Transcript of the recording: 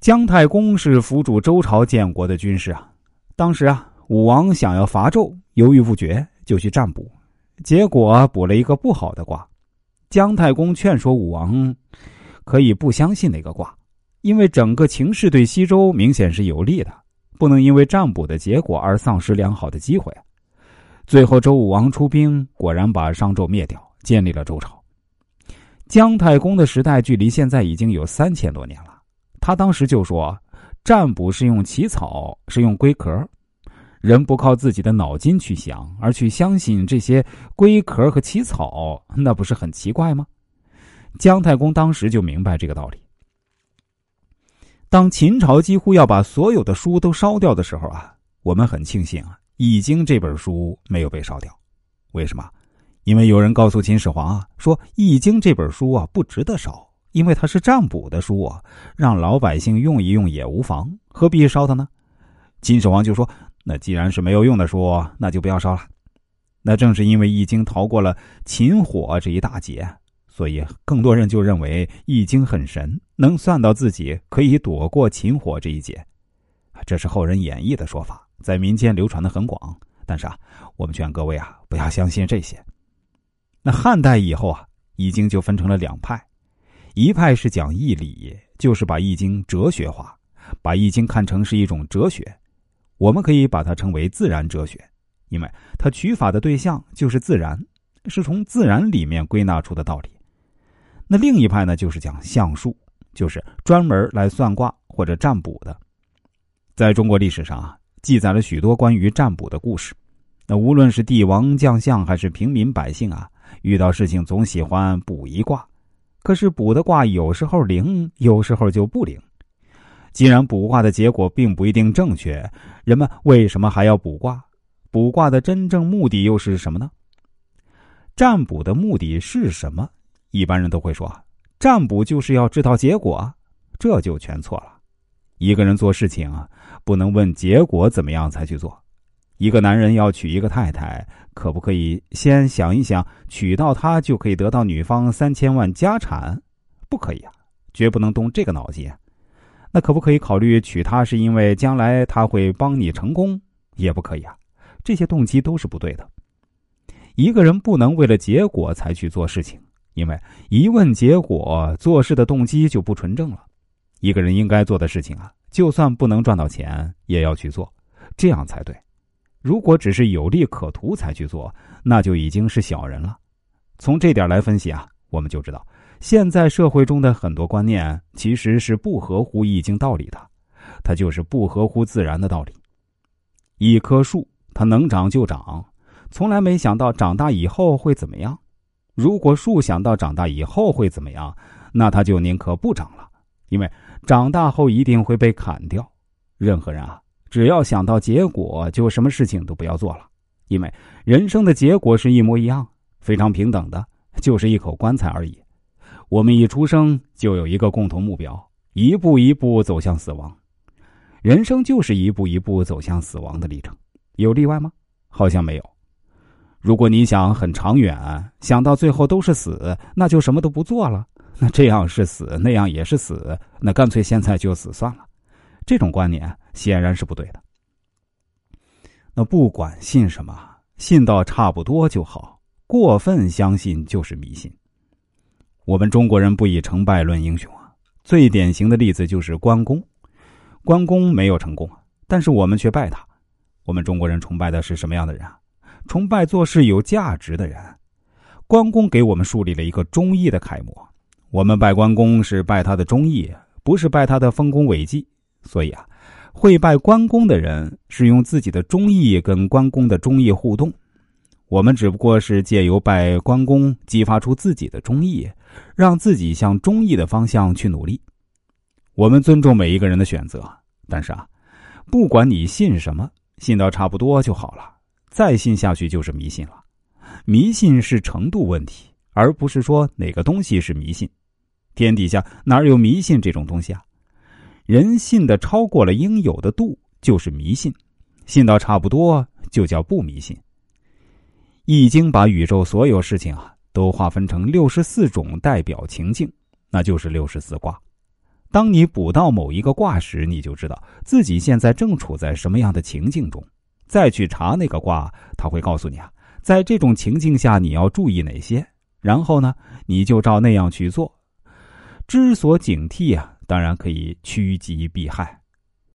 姜太公是辅助周朝建国的军师啊。当时啊，武王想要伐纣，犹豫不决，就去占卜，结果卜了一个不好的卦。姜太公劝说武王，可以不相信那个卦，因为整个情势对西周明显是有利的，不能因为占卜的结果而丧失良好的机会。最后，周武王出兵，果然把商纣灭掉，建立了周朝。姜太公的时代距离现在已经有三千多年了，他当时就说：“占卜是用起草，是用龟壳，人不靠自己的脑筋去想，而去相信这些龟壳和起草，那不是很奇怪吗？”姜太公当时就明白这个道理。当秦朝几乎要把所有的书都烧掉的时候啊，我们很庆幸啊。《易经》这本书没有被烧掉，为什么？因为有人告诉秦始皇啊，说《易经》这本书啊不值得烧，因为它是占卜的书啊，让老百姓用一用也无妨，何必烧它呢？秦始皇就说：“那既然是没有用的书，那就不要烧了。”那正是因为《易经》逃过了秦火这一大劫，所以更多人就认为《易经》很神，能算到自己可以躲过秦火这一劫。这是后人演绎的说法。在民间流传的很广，但是啊，我们劝各位啊，不要相信这些。那汉代以后啊，《易经》就分成了两派，一派是讲义理，就是把《易经》哲学化，把《易经》看成是一种哲学，我们可以把它称为自然哲学，因为它取法的对象就是自然，是从自然里面归纳出的道理。那另一派呢，就是讲相术，就是专门来算卦或者占卜的。在中国历史上啊。记载了许多关于占卜的故事，那无论是帝王将相还是平民百姓啊，遇到事情总喜欢卜一卦。可是卜的卦有时候灵，有时候就不灵。既然卜卦的结果并不一定正确，人们为什么还要卜卦？卜卦的真正目的又是什么呢？占卜的目的是什么？一般人都会说，占卜就是要知道结果，这就全错了。一个人做事情啊，不能问结果怎么样才去做。一个男人要娶一个太太，可不可以先想一想，娶到她就可以得到女方三千万家产？不可以啊，绝不能动这个脑筋。那可不可以考虑娶她是因为将来她会帮你成功？也不可以啊，这些动机都是不对的。一个人不能为了结果才去做事情，因为一问结果，做事的动机就不纯正了。一个人应该做的事情啊，就算不能赚到钱，也要去做，这样才对。如果只是有利可图才去做，那就已经是小人了。从这点来分析啊，我们就知道，现在社会中的很多观念其实是不合乎易经道理的，它就是不合乎自然的道理。一棵树，它能长就长，从来没想到长大以后会怎么样。如果树想到长大以后会怎么样，那它就宁可不长了，因为。长大后一定会被砍掉。任何人啊，只要想到结果，就什么事情都不要做了。因为人生的结果是一模一样，非常平等的，就是一口棺材而已。我们一出生就有一个共同目标，一步一步走向死亡。人生就是一步一步走向死亡的历程，有例外吗？好像没有。如果你想很长远，想到最后都是死，那就什么都不做了。那这样是死，那样也是死，那干脆现在就死算了。这种观念显然是不对的。那不管信什么，信到差不多就好，过分相信就是迷信。我们中国人不以成败论英雄啊，最典型的例子就是关公。关公没有成功，但是我们却拜他。我们中国人崇拜的是什么样的人啊？崇拜做事有价值的人。关公给我们树立了一个忠义的楷模。我们拜关公是拜他的忠义，不是拜他的丰功伟绩。所以啊，会拜关公的人是用自己的忠义跟关公的忠义互动。我们只不过是借由拜关公，激发出自己的忠义，让自己向忠义的方向去努力。我们尊重每一个人的选择，但是啊，不管你信什么，信到差不多就好了，再信下去就是迷信了。迷信是程度问题，而不是说哪个东西是迷信。天底下哪有迷信这种东西啊？人信的超过了应有的度就是迷信，信到差不多就叫不迷信。易经把宇宙所有事情啊都划分成六十四种代表情境，那就是六十四卦。当你卜到某一个卦时，你就知道自己现在正处在什么样的情境中，再去查那个卦，他会告诉你啊，在这种情境下你要注意哪些，然后呢，你就照那样去做，知所警惕啊，当然可以趋吉避害。